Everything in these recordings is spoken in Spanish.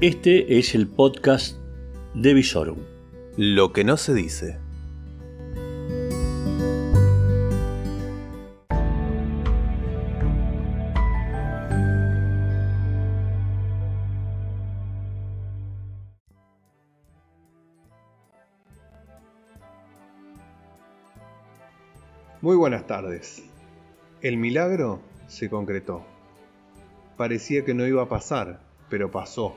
Este es el podcast de Visorum. Lo que no se dice. Muy buenas tardes. El milagro se concretó. Parecía que no iba a pasar, pero pasó.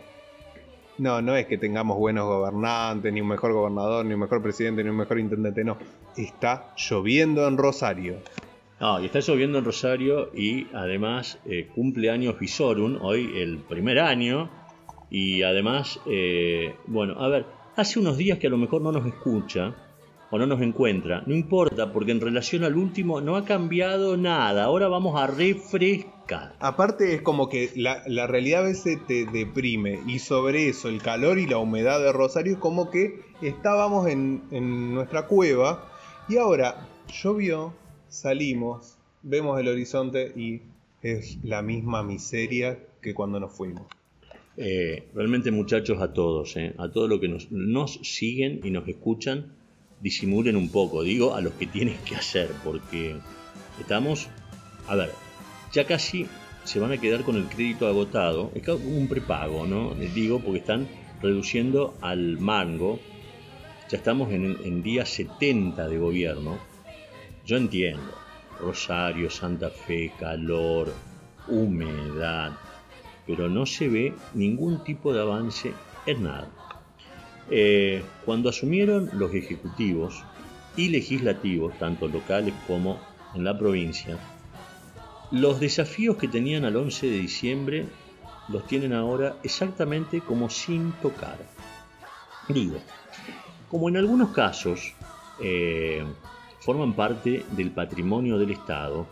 No, no es que tengamos buenos gobernantes, ni un mejor gobernador, ni un mejor presidente, ni un mejor intendente, no. Está lloviendo en Rosario. No, y está lloviendo en Rosario y además eh, cumple años Visorum, hoy el primer año. Y además, eh, bueno, a ver, hace unos días que a lo mejor no nos escucha, o no nos encuentra. No importa, porque en relación al último no ha cambiado nada. Ahora vamos a refrescar. Aparte es como que la, realidad a veces te deprime y sobre eso el calor y la humedad de Rosario es como que estábamos en, en nuestra cueva y ahora llovió, salimos, vemos el horizonte y es la misma miseria que cuando nos fuimos. Eh, realmente muchachos a todos, eh, a todos los que nos, nos siguen y nos escuchan, disimulen un poco, digo, a los que tienen que hacer, porque estamos, a ver, ya casi se van a quedar con el crédito agotado, es como un prepago, ¿no? Les digo, porque están reduciendo al mango, ya estamos en, en día 70 de gobierno, yo entiendo, Rosario, Santa Fe, calor, humedad, pero no se ve ningún tipo de avance en nada. Eh, cuando asumieron los ejecutivos y legislativos, tanto locales como en la provincia, los desafíos que tenían al 11 de diciembre los tienen ahora exactamente como sin tocar. Digo, como en algunos casos eh, forman parte del patrimonio del Estado,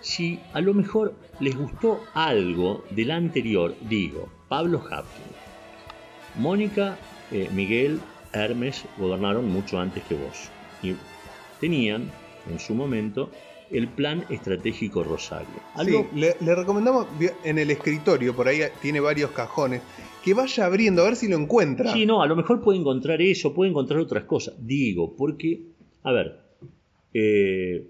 si a lo mejor les gustó algo del anterior, digo, Pablo Hapkin, Mónica eh, Miguel, Hermes gobernaron mucho antes que vos. Y tenían, en su momento, el plan estratégico Rosario. Sí, le, recomendamos en el escritorio, por ahí tiene varios cajones, que vaya abriendo a ver si lo encuentra. Sí, no, a lo mejor puede encontrar eso, puede encontrar otras cosas. Digo, porque, a ver, eh,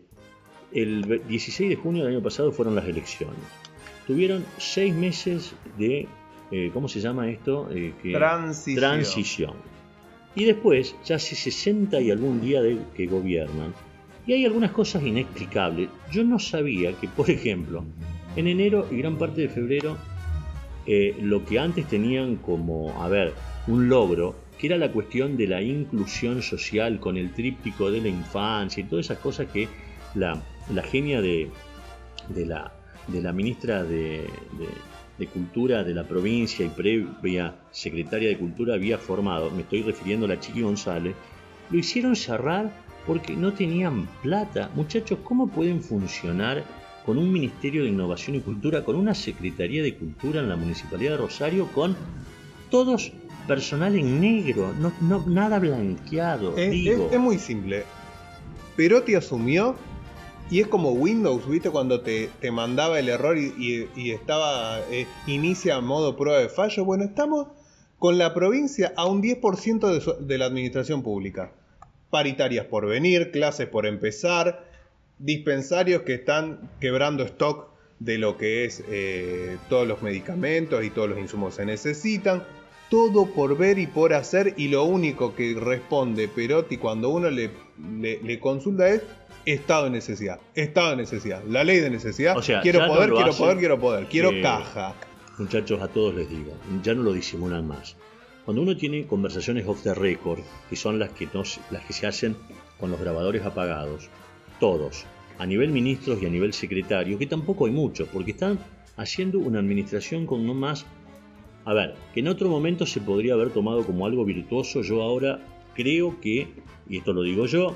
el 16 de junio del año pasado fueron las elecciones. Tuvieron seis meses de eh, ¿cómo se llama esto? Eh, transición. transición. Y después, ya hace 60 y algún día de que gobiernan, y hay algunas cosas inexplicables. Yo no sabía que, por ejemplo, en enero y gran parte de febrero, eh, lo que antes tenían como, a ver, un logro, que era la cuestión de la inclusión social con el tríptico de la infancia y todas esas cosas que la, la genia de, de, la, de la ministra de de Cultura de la provincia y previa secretaria de Cultura había formado, me estoy refiriendo a la Chiqui González, lo hicieron cerrar porque no tenían plata. Muchachos, ¿cómo pueden funcionar con un Ministerio de Innovación y Cultura, con una Secretaría de Cultura en la Municipalidad de Rosario, con todos personal en negro, no, no nada blanqueado? es muy simple. Perotti asumió y es como Windows, ¿viste? Cuando te, mandaba el error y, estaba, eh, inicia modo prueba de fallo. Bueno, estamos con la provincia a un 10% de, la administración pública. Paritarias por venir, clases por empezar, dispensarios que están quebrando stock de lo que es eh, todos los medicamentos y todos los insumos que se necesitan. Todo por ver y por hacer y lo único que responde Perotti cuando uno le, le consulta es Estado de necesidad. Estado de necesidad. La ley de necesidad. quiero poder, quiero poder, quiero poder. Quiero caja. Muchachos, a todos les digo, ya no lo disimulan más. Cuando uno tiene conversaciones off the record, que son las que, las que se hacen con los grabadores apagados, todos, a nivel ministros y a nivel secretario, que tampoco hay mucho, porque están haciendo una administración con no más... A ver, que en otro momento se podría haber tomado como algo virtuoso, yo ahora creo que, y esto lo digo yo,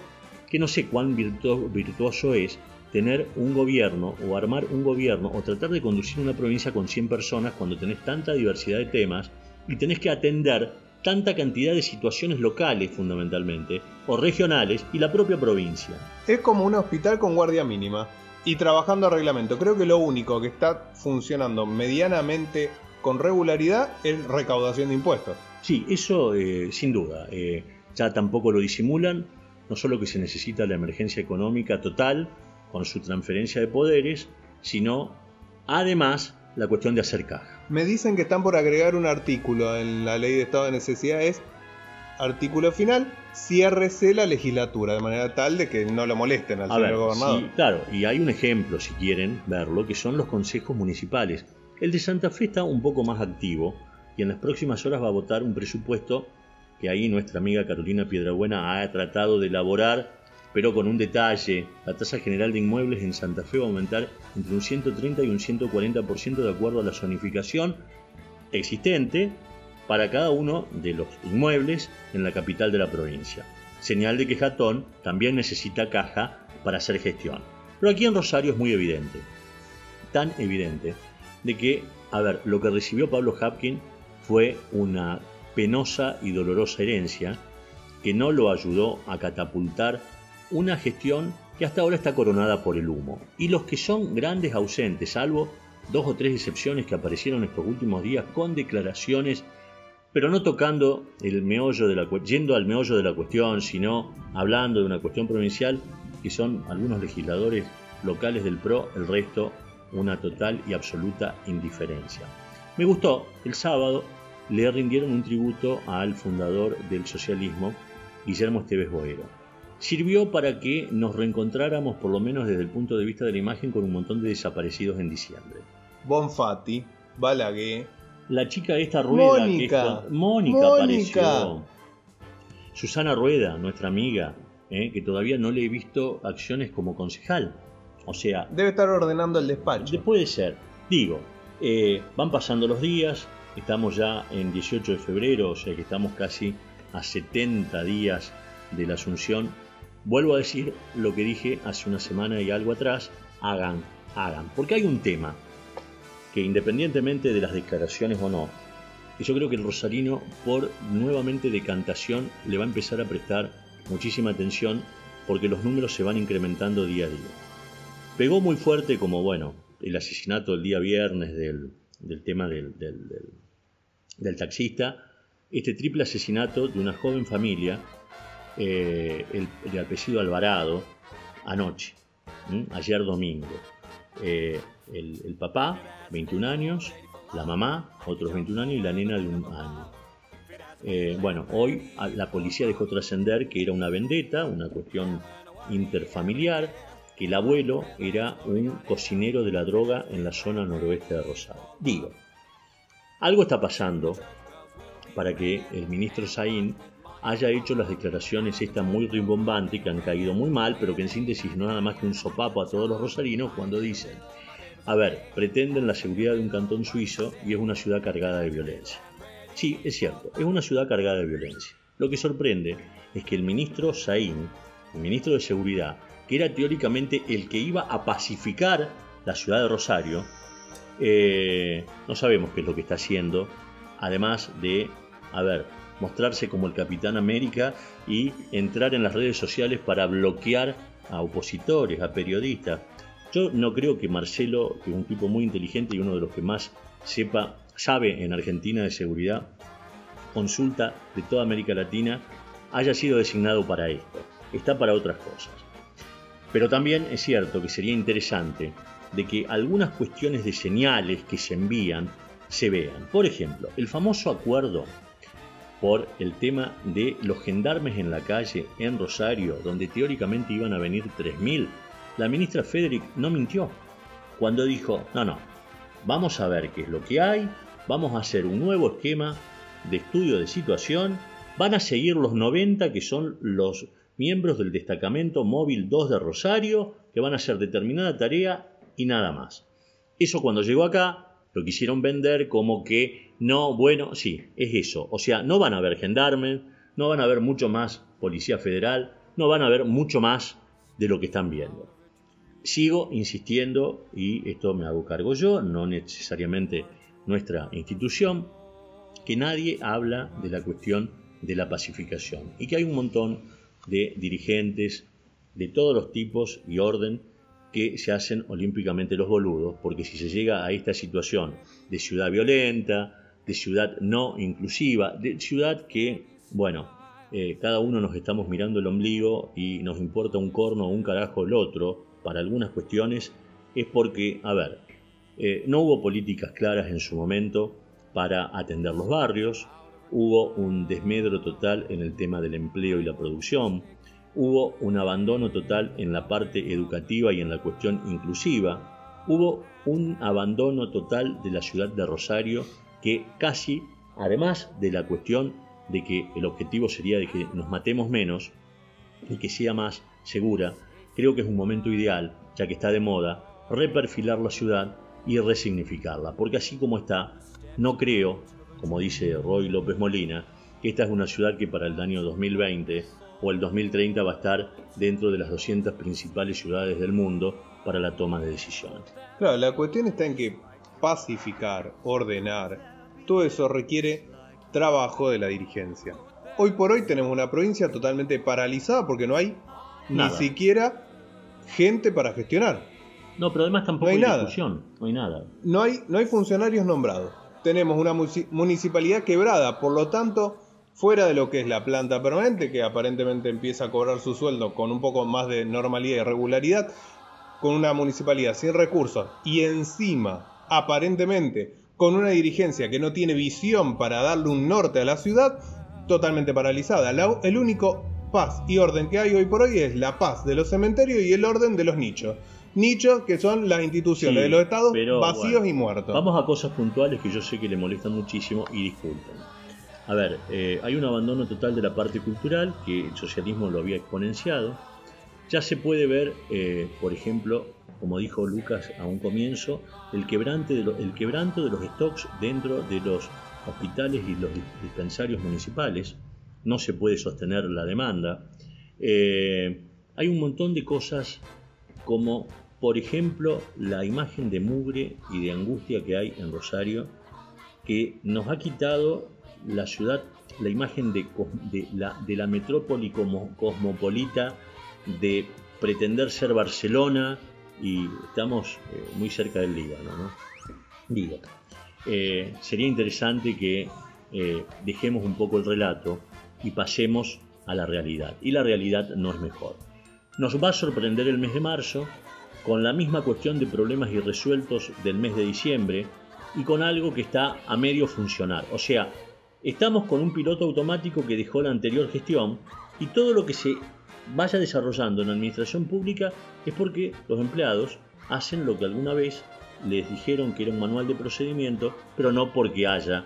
que no sé cuán virtuoso es tener un gobierno o armar un gobierno o tratar de conducir una provincia con 100 personas cuando tenés tanta diversidad de temas y tenés que atender tanta cantidad de situaciones locales fundamentalmente o regionales y la propia provincia. Es como un hospital con guardia mínima y trabajando a reglamento. Creo que lo único que está funcionando medianamente con regularidad es recaudación de impuestos. Sí, eso eh, sin duda. Eh, ya tampoco lo disimulan. No solo que se necesita la emergencia económica total con su transferencia de poderes, sino además la cuestión de hacer caja. Me dicen que están por agregar un artículo en la ley de estado de necesidad, es artículo final, ciérrese la legislatura, de manera tal de que no lo molesten al A señor ver, gobernador. sí, claro, y hay un ejemplo, si quieren verlo, que son los consejos municipales. El de Santa Fe está un poco más activo y en las próximas horas va a votar un presupuesto que ahí nuestra amiga Carolina Piedrabuena ha tratado de elaborar, pero con un detalle. La tasa general de inmuebles en Santa Fe va a aumentar entre un 130 y un 140% de acuerdo a la zonificación existente para cada uno de los inmuebles en la capital de la provincia. Señal de que Jatón también necesita caja para hacer gestión. Pero aquí en Rosario es muy evidente, tan evidente, de que, a ver, lo que recibió Pablo Hapkin fue una penosa y dolorosa herencia que no lo ayudó a catapultar una gestión que hasta ahora está coronada por el humo. Y los que son grandes ausentes, salvo dos o tres excepciones que aparecieron estos últimos días con declaraciones, pero no tocando el meollo de la yendo al meollo de la cuestión, sino hablando de una cuestión provincial, que son algunos legisladores locales del PRO, el resto una total y absoluta indiferencia. Me gustó, el sábado le rindieron un tributo al fundador del socialismo, Guillermo Esteves Boero. Sirvió para que nos reencontráramos, por lo menos desde el punto de vista de la imagen, con un montón de desaparecidos en diciembre. Bonfatti, Balaguer, La chica esta Rueda, que Mónica. es- Mónica, Mónica. apareció. Susana Rueda, nuestra amiga, eh, que todavía no le he visto acciones como concejal. O sea, debe estar ordenando el despacho. de- puede ser. Digo, eh, van pasando los días, estamos ya en 18 de febrero, o sea que estamos casi a 70 días de la Asunción. Vuelvo a decir lo que dije hace una semana y algo atrás, hagan, hagan. Porque hay un tema que independientemente de las declaraciones o no, que yo creo que el rosarino por nuevamente decantación le va a empezar a prestar muchísima atención porque los números se van incrementando día a día. Pegó muy fuerte como, bueno, el asesinato el día viernes del, del tema del, del- del- del taxista, este triple asesinato de una joven familia, eh, el, apellido Alvarado, anoche, ayer domingo. Eh, el, papá, 21 años, la mamá, otros 21 años y la nena de un año. Eh, bueno, hoy la policía dejó trascender que era una vendetta, una cuestión interfamiliar, que el abuelo era un cocinero de la droga en la zona noroeste de Rosario. Digo, algo está pasando para que el ministro Saín haya hecho las declaraciones estas muy rimbombantes que han caído muy mal, pero que en síntesis no es nada más que un sopapo a todos los rosarinos cuando dicen, a ver, pretenden la seguridad de un cantón suizo y es una ciudad cargada de violencia. Sí, es cierto, es una ciudad cargada de violencia. Lo que sorprende es que el ministro Saín, el ministro de Seguridad, que era teóricamente el que iba a pacificar la ciudad de Rosario, eh, no sabemos qué es lo que está haciendo, además de, a ver, mostrarse como el Capitán América y entrar en las redes sociales para bloquear a opositores, a periodistas. Yo no creo que Marcelo, que es un tipo muy inteligente y uno de los que más sepa, sabe en Argentina de seguridad, consulta de toda América Latina, haya sido designado para esto. Está para otras cosas. Pero también es cierto que sería interesante de que algunas cuestiones de señales que se envían se vean. Por ejemplo, el famoso acuerdo por el tema de los gendarmes en la calle en Rosario, donde teóricamente iban a venir 3.000. La ministra Federic no mintió cuando dijo, no, no, vamos a ver qué es lo que hay, vamos a hacer un nuevo esquema de estudio de situación, van a seguir los 90 que son los miembros del destacamento móvil 2 de Rosario, que van a hacer determinada tarea y nada más. Eso cuando llegó acá lo quisieron vender como que no, bueno, sí, es eso. O sea, no van a haber gendarmes, no van a haber mucho más policía federal, no van a haber mucho más de lo que están viendo. Sigo insistiendo, y esto me hago cargo yo, no necesariamente nuestra institución, que nadie habla de la cuestión de la pacificación y que hay un montón de dirigentes de todos los tipos y orden que se hacen olímpicamente los boludos, porque si se llega a esta situación de ciudad violenta, de ciudad no inclusiva, de ciudad que, bueno, eh, cada uno nos estamos mirando el ombligo y nos importa un corno o un carajo el otro para algunas cuestiones, es porque, a ver, eh, no hubo políticas claras en su momento para atender los barrios, hubo un desmedro total en el tema del empleo y la producción, hubo un abandono total en la parte educativa y en la cuestión inclusiva, hubo un abandono total de la ciudad de Rosario que casi, además de la cuestión de que el objetivo sería de que nos matemos menos y que sea más segura, creo que es un momento ideal, ya que está de moda, reperfilar la ciudad y resignificarla, porque así como está, no creo, como dice Roy López Molina, que esta es una ciudad que para el año 2020 o el 2030 va a estar dentro de las 200 principales ciudades del mundo para la toma de decisiones. Claro, la cuestión está en que pacificar, ordenar, todo eso requiere trabajo de la dirigencia. Hoy por hoy tenemos una provincia totalmente paralizada porque no hay ni siquiera gente para gestionar. No, pero además tampoco hay, nada. no hay nada. No hay, no hay funcionarios nombrados. Tenemos una municipalidad quebrada, por lo tanto, fuera de lo que es la planta permanente, que aparentemente empieza a cobrar su sueldo con un poco más de normalidad y regularidad, con una municipalidad sin recursos y encima, aparentemente, con una dirigencia que no tiene visión para darle un norte a la ciudad, totalmente paralizada. el único paz y orden que hay hoy por hoy es la paz de los cementerios y el orden de los nichos. Nichos que son las instituciones de los estados vacíos y muertos. Vamos a cosas puntuales que yo sé que le molestan muchísimo y disculpen. A ver, eh, hay un abandono total de la parte cultural que el socialismo lo había exponenciado. Ya se puede ver, eh, por ejemplo, como dijo Lucas a un comienzo, el, quebrante de el quebranto de los stocks dentro de los hospitales y los dispensarios municipales. No se puede sostener la demanda. Eh, hay un montón de cosas como, por ejemplo, la imagen de mugre y de angustia que hay en Rosario, que nos ha quitado la ciudad, la imagen de, la, de la metrópoli como cosmopolita, de pretender ser Barcelona, y estamos eh, muy cerca del Líbano. ¿no? Digo, eh, sería interesante que eh, dejemos un poco el relato y pasemos a la realidad. Y la realidad no es mejor. Nos va a sorprender el mes de marzo con la misma cuestión de problemas irresueltos del mes de diciembre y con algo que está a medio funcionar. O sea, estamos con un piloto automático que dejó la anterior gestión y todo lo que se vaya desarrollando en la administración pública es porque los empleados hacen lo que alguna vez les dijeron que era un manual de procedimiento, pero no porque haya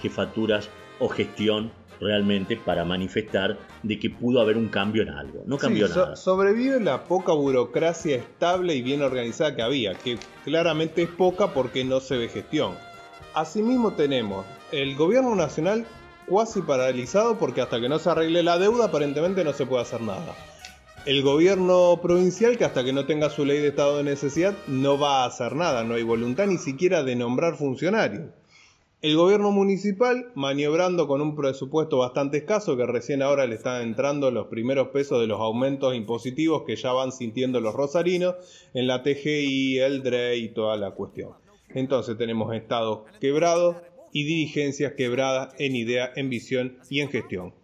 jefaturas o gestión realmente para manifestar de que pudo haber un cambio en algo. No cambió nada. sobrevive la poca burocracia estable y bien organizada que había, que claramente es poca porque no se ve gestión. Asimismo tenemos el gobierno nacional cuasi paralizado porque hasta que no se arregle la deuda aparentemente no se puede hacer nada. El gobierno provincial que hasta que no tenga su ley de estado de necesidad no va a hacer nada, no hay voluntad ni siquiera de nombrar funcionarios. El gobierno municipal maniobrando con un presupuesto bastante escaso que recién ahora le están entrando los primeros pesos de los aumentos impositivos que ya van sintiendo los rosarinos en la TGI, el DRE y toda la cuestión. Entonces tenemos estados quebrados, y dirigencias quebradas en idea, en visión y en gestión.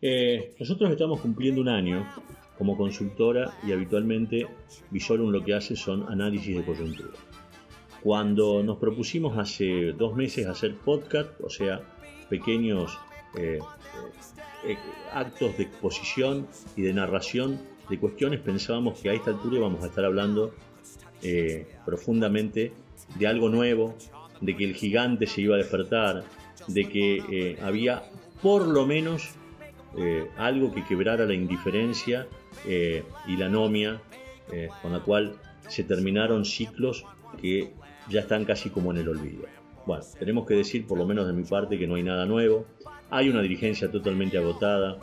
Eh, nosotros estamos cumpliendo un año como consultora y habitualmente Visorum lo que hace son análisis de coyuntura. Cuando nos propusimos hace dos meses hacer podcast, o sea, pequeños eh, eh, actos de exposición y de narración de cuestiones, pensábamos que a esta altura íbamos a estar hablando profundamente de algo nuevo, de que el gigante se iba a despertar, de que eh, había por lo menos eh, algo que quebrara la indiferencia eh, y la anomia, con la cual se terminaron ciclos que ya están casi como en el olvido. Bueno, tenemos que decir, por lo menos de mi parte, que no hay nada nuevo. Hay una dirigencia totalmente agotada.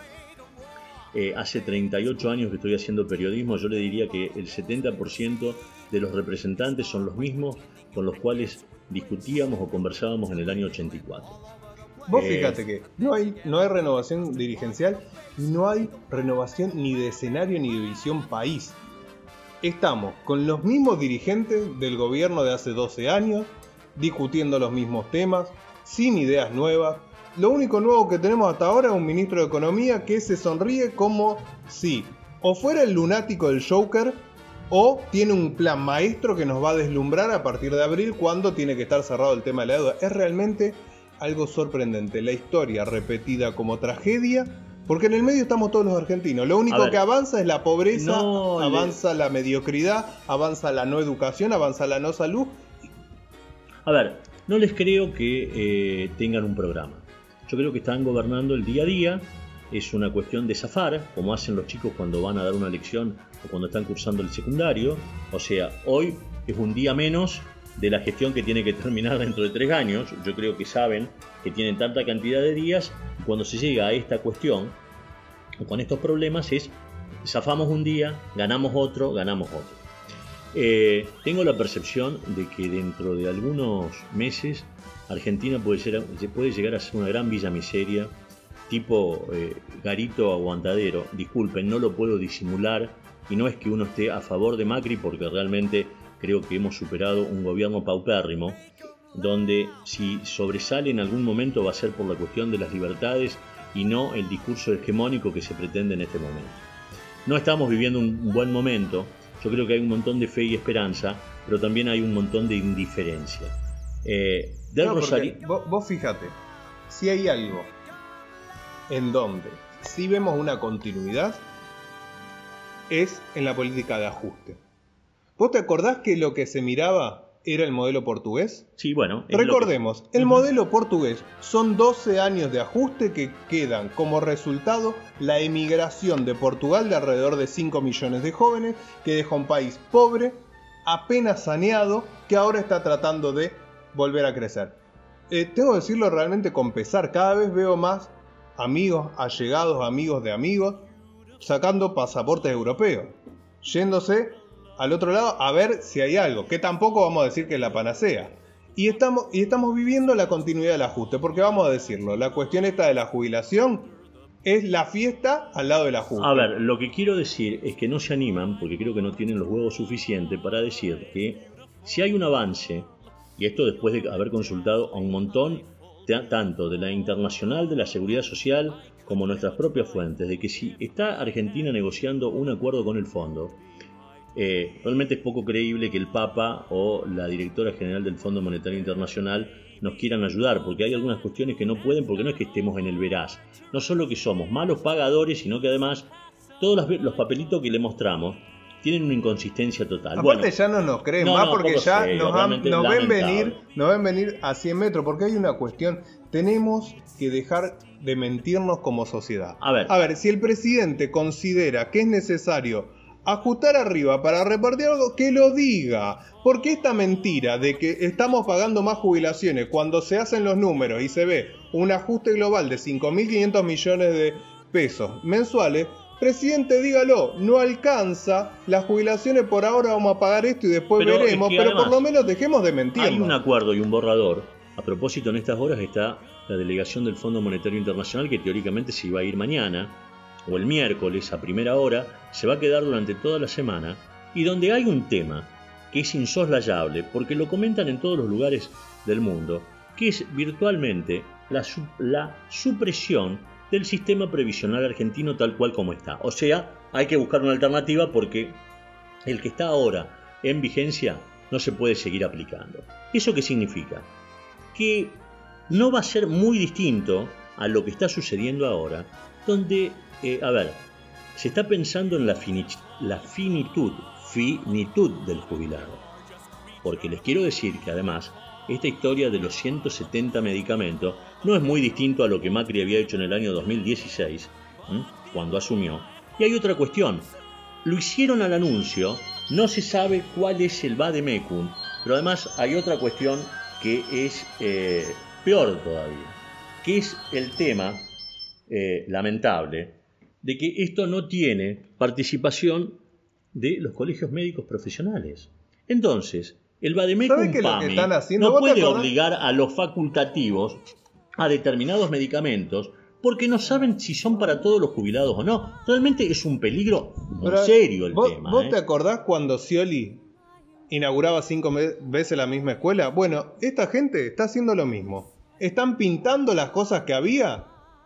hace 38 años que estoy haciendo periodismo, yo le diría que el 70% de los representantes son los mismos con los cuales discutíamos o conversábamos en el año 84. Vos eh, fíjate que no hay, no hay renovación dirigencial, no hay renovación ni de escenario ni de visión país. estamos con los mismos dirigentes del gobierno de hace 12 años, discutiendo los mismos temas, sin ideas nuevas. Lo único nuevo que tenemos hasta ahora es un ministro de Economía que se sonríe como si o fuera el lunático del Joker o tiene un plan maestro que nos va a deslumbrar a partir de abril cuando tiene que estar cerrado el tema de la deuda. Es realmente algo sorprendente. La historia repetida como tragedia porque en el medio estamos todos los argentinos. Lo único que avanza es la pobreza, avanza la mediocridad, avanza la no educación, avanza la no salud. A ver, no les creo que eh, tengan un programa. Yo creo que están gobernando el día a día. Es una cuestión de zafar, como hacen los chicos cuando van a dar una lección o cuando están cursando el secundario. O sea, hoy es un día menos de la gestión que tiene que terminar dentro de tres años. Yo creo que saben que tienen tanta cantidad de días cuando se llega a esta cuestión con estos problemas es zafamos un día, ganamos otro, ganamos otro. Eh, tengo la percepción de que dentro de algunos meses Argentina puede, ser, puede llegar a ser una gran villa miseria, tipo eh, garito aguantadero. Disculpen, no lo puedo disimular y no es que uno esté a favor de Macri porque realmente creo que hemos superado un gobierno paupérrimo, donde si sobresale en algún momento va a ser por la cuestión de las libertades y no el discurso hegemónico que se pretende en este momento. No estamos viviendo un buen momento, yo creo que hay un montón de fe y esperanza, pero también hay un montón de indiferencia. Eh, vos, fíjate, si hay algo en donde si vemos una continuidad, es en la política de ajuste. ¿Vos te acordás que lo que se miraba era el modelo portugués? Sí, bueno. Recordemos, el modelo portugués son 12 años de ajuste que quedan como resultado la emigración de Portugal de alrededor de 5 millones de jóvenes que deja un país pobre, apenas saneado, que ahora está tratando de volver a crecer. Eh, tengo que decirlo realmente con pesar, cada vez veo más amigos, allegados, amigos de amigos, sacando pasaportes europeos, yéndose al otro lado a ver si hay algo, que tampoco vamos a decir que es la panacea. Y estamos, y estamos viviendo la continuidad del ajuste, porque vamos a decirlo, la cuestión esta de la jubilación es la fiesta al lado del ajuste. A ver, lo que quiero decir es que no se animan, porque creo que no tienen los huevos suficientes para decir que si hay un avance, y esto después de haber consultado a un montón, tanto de la internacional de la seguridad social como nuestras propias fuentes, de que si está Argentina negociando un acuerdo con el fondo, eh, realmente es poco creíble que el Papa o la directora general del Fondo Monetario Internacional nos quieran ayudar, porque hay algunas cuestiones que no pueden, porque no es que estemos en el veraz. No solo que somos malos pagadores, sino que además todos los, papelitos que le mostramos tienen una inconsistencia total. Aparte ya no nos creen más porque ya nos, ven venir, nos ven venir a 100 metros, porque hay una cuestión, tenemos que dejar de mentirnos como sociedad. A ver, a ver si el presidente considera que es necesario ajustar arriba para repartir algo, que lo diga. Porque esta mentira de que estamos pagando más jubilaciones cuando se hacen los números y se ve un ajuste global de 5.500 millones de pesos mensuales, presidente, dígalo, no alcanza, las jubilaciones por ahora vamos a pagar esto y después veremos, pero por lo menos dejemos de mentir. Hay un acuerdo y un borrador. A propósito, en estas horas está la delegación del Fondo Monetario Internacional que teóricamente se iba a ir mañana o el miércoles a primera hora, se va a quedar durante toda la semana y donde hay un tema que es insoslayable porque lo comentan en todos los lugares del mundo, que es virtualmente la, la supresión del sistema previsional argentino tal cual como está. O sea, hay que buscar una alternativa porque el que está ahora en vigencia no se puede seguir aplicando. ¿Eso qué significa? Que no va a ser muy distinto a lo que está sucediendo ahora, donde eh, a ver, se está pensando en la, la finitud, finitud del jubilado. Porque les quiero decir que además, esta historia de los 170 medicamentos no es muy distinto a lo que Macri había hecho en el año 2016, cuando asumió. Y hay otra cuestión. Lo hicieron al anuncio, no se sabe cuál es el Vademecum, pero además hay otra cuestión que es eh, peor todavía, que es el tema eh, lamentable de que esto no tiene participación de los colegios médicos profesionales. Entonces, el Bademecum no puede obligar a los facultativos a determinados medicamentos porque no saben si son para todos los jubilados o no. Realmente es un peligro muy Pero, serio el ¿Vos, tema. vos ¿eh? te acordás cuando Scioli inauguraba cinco veces la misma escuela? Bueno, esta gente está haciendo lo mismo. Están pintando las cosas que había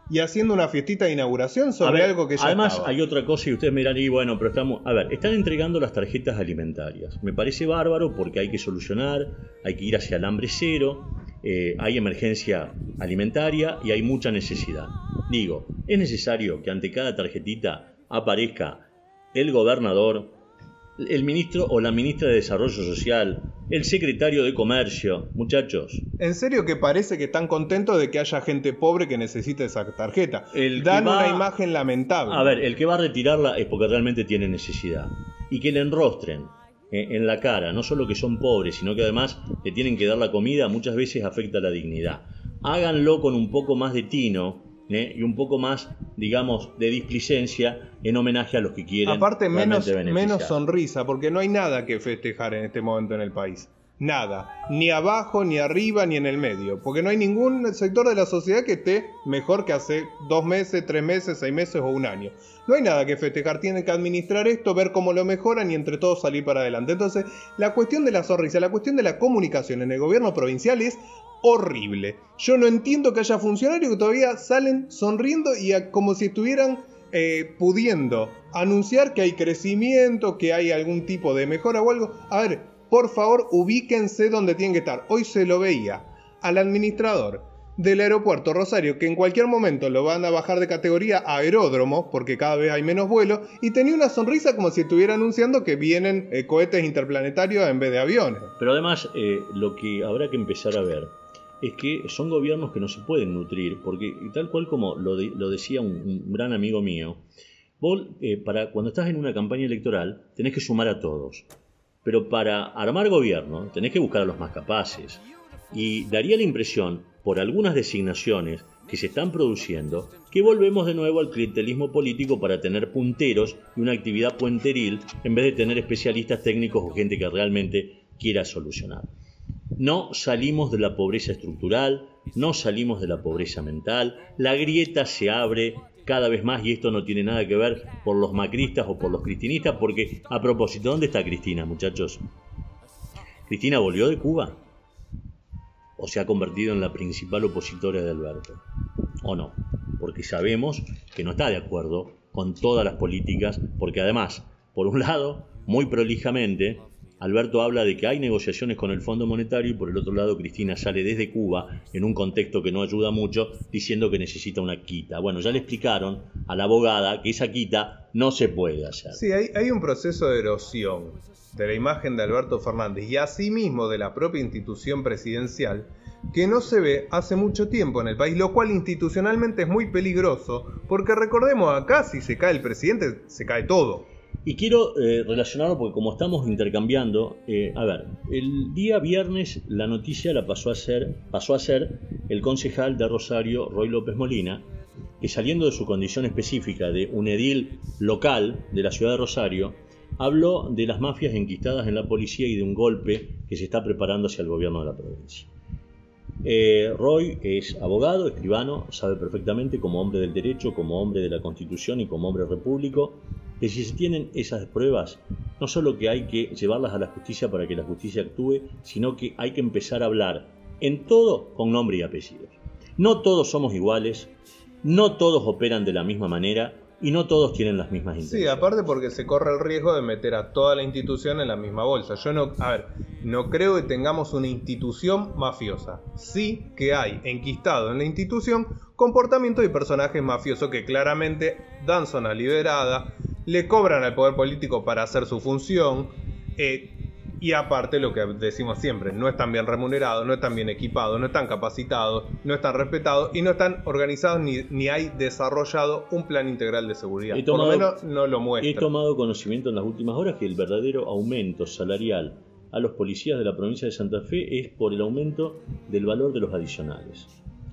y haciendo una fiestita de inauguración sobre ver, algo que ya además estaba. hay otra cosa y ustedes me dirán, y bueno, pero estamos... A ver, están entregando las tarjetas alimentarias. Me parece bárbaro porque hay que solucionar, hay que ir hacia el hambre cero, eh, hay emergencia alimentaria y hay mucha necesidad. Digo, es necesario que ante cada tarjetita aparezca el gobernador, el ministro o la ministra de Desarrollo Social, el secretario de Comercio. Muchachos, En serio que parece que están contentos de que haya gente pobre que necesite esa tarjeta. El Dan va- una imagen lamentable. A ver, el que va a retirarla es porque realmente tiene necesidad. Y que le enrostren eh, en la cara, no solo que son pobres, sino que además le tienen que dar la comida, muchas veces afecta la dignidad. Háganlo con un poco más de tino ¿eh? y un poco más, digamos, de displicencia en homenaje a los que quieren. Aparte, menos, menos sonrisa, porque no hay nada que festejar en este momento en el país. Nada. Ni abajo, ni arriba, ni en el medio. Porque no hay ningún sector de la sociedad que esté mejor que hace dos meses, tres meses, seis meses o un año. No hay nada que festejar. Tienen que administrar esto, ver cómo lo mejoran y entre todos salir para adelante. Entonces, la cuestión de la sonrisa, la cuestión de la comunicación en el gobierno provincial es horrible. Yo no entiendo que haya funcionarios que todavía salen sonriendo y como si estuvieran eh, pudiendo anunciar que hay crecimiento, que hay algún tipo de mejora o algo. A ver, por favor, ubíquense donde tienen que estar. Hoy se lo veía al administrador del aeropuerto Rosario, que en cualquier momento lo van a bajar de categoría a aeródromo, porque cada vez hay menos vuelos, y tenía una sonrisa como si estuviera anunciando que vienen eh, cohetes interplanetarios en vez de aviones. Pero además, eh, lo que habrá que empezar a ver es que son gobiernos que no se pueden nutrir, porque tal cual como lo, de- lo decía un, un gran amigo mío, vos eh, para, cuando estás en una campaña electoral tenés que sumar a todos, pero para armar gobierno tenés que buscar a los más capaces. Y daría la impresión, por algunas designaciones que se están produciendo, que volvemos de nuevo al clientelismo político para tener punteros y una actividad puenteril en vez de tener especialistas técnicos o gente que realmente quiera solucionar. No salimos de la pobreza estructural, no salimos de la pobreza mental, la grieta se abre cada vez más y esto no tiene nada que ver por los macristas o por los cristinistas, porque a propósito, ¿dónde está Cristina, muchachos? ¿Cristina volvió de Cuba? ¿O se ha convertido en la principal opositora de Alberto? ¿O no? Porque sabemos que no está de acuerdo con todas las políticas, porque además, por un lado, muy prolijamente, Alberto habla de que hay negociaciones con el Fondo Monetario y por el otro lado Cristina sale desde Cuba en un contexto que no ayuda mucho diciendo que necesita una quita. Bueno, ya le explicaron a la abogada que esa quita no se puede hacer. Sí, hay, hay un proceso de erosión de la imagen de Alberto Fernández y asimismo de la propia institución presidencial que no se ve hace mucho tiempo en el país, lo cual institucionalmente es muy peligroso, porque recordemos acá, si se cae el presidente, se cae todo. Y quiero eh, relacionarlo porque como estamos intercambiando, eh, a ver, el día viernes la noticia la pasó a ser, pasó a ser el concejal de Rosario, Roy López Molina, que saliendo de su condición específica de un edil local de la ciudad de Rosario, habló de las mafias enquistadas en la policía y de un golpe que se está preparando hacia el gobierno de la provincia. Eh, Roy es abogado, escribano, sabe perfectamente como hombre del derecho, como hombre de la Constitución y como hombre repúblico, que si se tienen esas pruebas, no solo que hay que llevarlas a la justicia para que la justicia actúe, sino que hay que empezar a hablar en todo con nombre y apellidos. No todos somos iguales, no todos operan de la misma manera y no todos tienen las mismas Sí, intenciones. aparte porque se corre el riesgo de meter a toda la institución en la misma bolsa. Yo no, a ver, no creo que tengamos una institución mafiosa. Sí que hay enquistado en la institución comportamiento de personajes mafiosos que claramente dan zona liberada, le cobran al poder político para hacer su función. eh, y aparte lo que decimos siempre, no están bien remunerados, no están bien equipados, no están capacitados, no están respetados y no están organizados ni, ni hay desarrollado un plan integral de seguridad. He Por lo tomado- menos no lo He muestra. tomado conocimiento en las últimas horas que el verdadero aumento salarial a los policías de la provincia de Santa Fe es por el aumento del valor de los adicionales.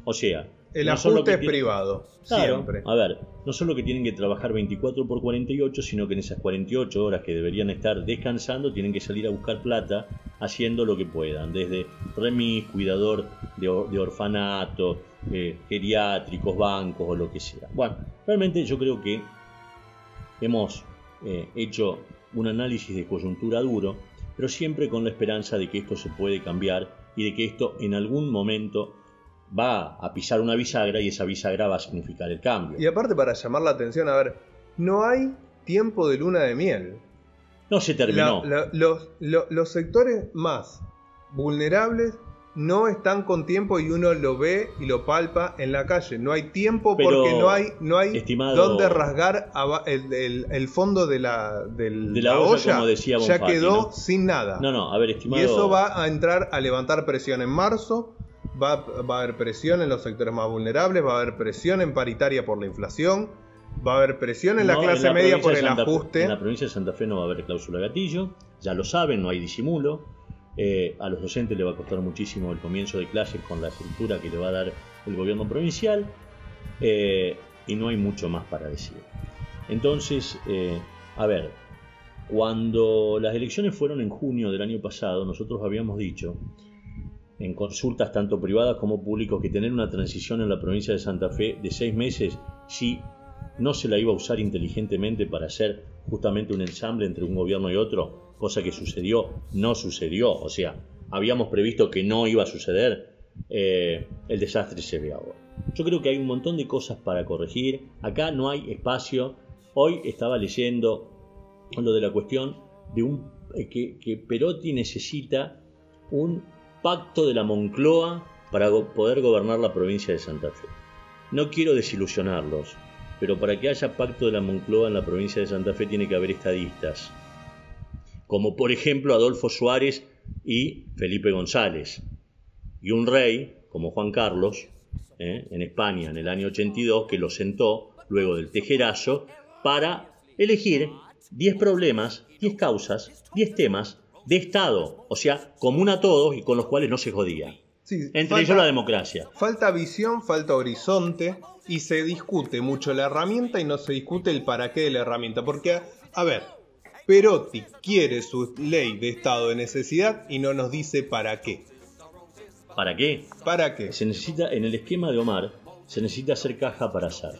O sea, El no ajuste es privado, Claro, siempre. A ver, no solo que tienen que trabajar 24 por 48, sino que en esas 48 horas que deberían estar descansando, tienen que salir a buscar plata haciendo lo que puedan, desde remis, cuidador de, or- de orfanato, eh, geriátricos, bancos o lo que sea. Bueno, realmente yo creo que hemos eh, hecho un análisis de coyuntura duro, pero siempre con la esperanza de que esto se puede cambiar y de que esto en algún momento va a pisar una bisagra y esa bisagra va a significar el cambio. Y aparte para llamar la atención, a ver, no hay tiempo de luna de miel. No se terminó. La- la- los, lo- los sectores más vulnerables no están con tiempo y uno lo ve y lo palpa en la calle. No hay tiempo Pero, porque no hay, no hay estimado- donde rasgar el, el- el fondo de la, del- De la olla, como decía ya quedó ¿no? sin nada. No, no, a ver, y estimado. eso va a entrar a levantar presión en marzo. Va, va a haber presión en los sectores más vulnerables, va a haber presión en paritaria por la inflación, va a haber presión en la clase media por el Santa ajuste. en la provincia de Santa Fe no va a haber cláusula gatillo, ya lo saben, no hay disimulo. Eh, a los docentes le va a costar muchísimo el comienzo de clases con la estructura que le va a dar el gobierno provincial eh, y no hay mucho más para decir. Entonces, eh, a ver, cuando las elecciones fueron en junio del año pasado, nosotros habíamos dicho en consultas tanto privadas como públicas que tener una transición en la provincia de Santa Fe de seis meses, si no se la iba a usar inteligentemente para hacer justamente un ensamble entre un gobierno y otro, cosa que sucedió, no sucedió, o sea, habíamos previsto que no iba a suceder, eh, el desastre se ve ahora. Yo creo que hay un montón de cosas para corregir, acá no hay espacio, hoy estaba leyendo lo de la cuestión de un eh, que, que Perotti necesita un pacto de la Moncloa para poder gobernar la provincia de Santa Fe. No quiero desilusionarlos, pero para que haya pacto de la Moncloa en la provincia de Santa Fe tiene que haber estadistas, como por ejemplo Adolfo Suárez y Felipe González, y un rey como Juan Carlos, ¿eh? en España en el año 82, que lo sentó luego del tejerazo para elegir 10 problemas, 10 causas, 10 temas de Estado, o sea, común a todos y con los cuales no se jodía. Sí, Entre falta- ellos la democracia. Falta visión, falta horizonte y se discute mucho la herramienta y no se discute el para qué de la herramienta. Porque, a ver, Perotti quiere su ley de estado de necesidad y no nos dice para qué. ¿Para qué? ¿Para qué? Se necesita, en el esquema de Omar, se necesita hacer caja para hacer.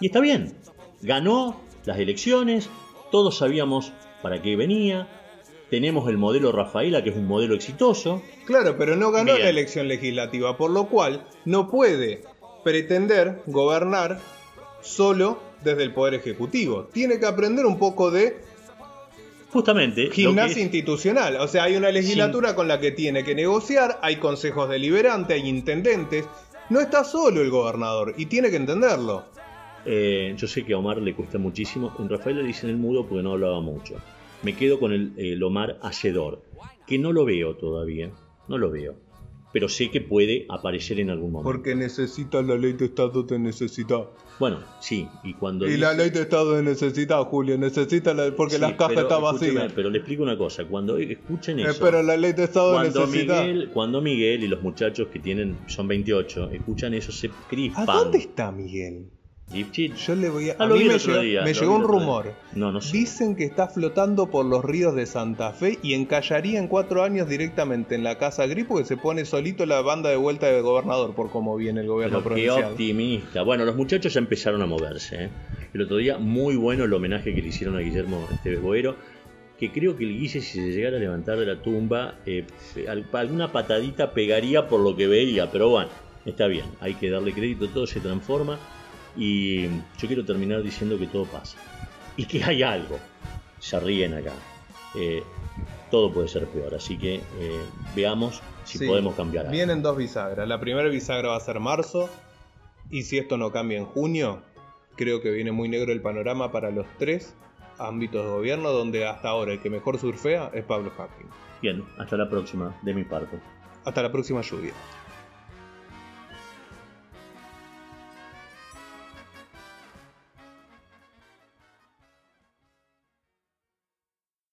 Y está bien. Ganó las elecciones, todos sabíamos para qué venía, tenemos el modelo Rafaela, que es un modelo exitoso, Claro, pero no ganó Bien. la elección legislativa, por lo cual no puede pretender gobernar solo desde el Poder Ejecutivo. Tiene que aprender un poco de justamente... que gimnasia institucional. O sea, hay una legislatura con la que tiene que negociar, hay consejos deliberantes, hay intendentes. No está solo el gobernador y tiene que entenderlo. Eh, yo sé que a Omar le cuesta muchísimo. En Rafael le dicen el mudo porque no hablaba mucho. Me quedo con el, el Omar hacedor, que no lo veo todavía. No lo veo. Pero sé que puede aparecer en algún momento. Porque necesita la ley de Estado de necesidad. Bueno, sí, y cuando. Y dice- la ley de Estado de necesidad, Julio, necesita la... porque Sí, las cajas están vacías. Pero le explico una cosa. Cuando escuchen Eh, eso. pero la ley de Estado de cuando necesidad. Miguel, cuando Miguel y los muchachos que tienen son 28 escuchan eso se crispan. ¿A dónde está Miguel? Yo le voy a. Ah, a mí me llegó, día, me lo llegó vi un rumor. No, no sé. Dicen que está flotando por los ríos de Santa Fe y encallaría en cuatro años directamente en la Casa Gris porque se pone solito la banda de vuelta de gobernador por cómo viene el gobierno Pero qué provincial. optimista. Bueno, los muchachos ya empezaron a moverse. ¿eh? El otro día, muy bueno el homenaje que le hicieron a Guillermo Esteves Boero. Que creo que el Guille, si se llegara a levantar de la tumba, eh, al- alguna patadita pegaría por lo que veía. Pero bueno, está bien. Hay que darle crédito. Todo se transforma. Y yo quiero terminar diciendo que todo pasa. Y que hay algo. Se ríen acá. Eh, todo puede ser peor. Así que eh, veamos si Sí, podemos cambiar algo. Vienen dos bisagras. La primera bisagra va a ser marzo. Y si esto no cambia en junio, creo que viene muy negro el panorama para los tres ámbitos de gobierno donde hasta ahora el que mejor surfea es Pablo Hacking. Bien, hasta la próxima de mi parte. Hasta la próxima lluvia.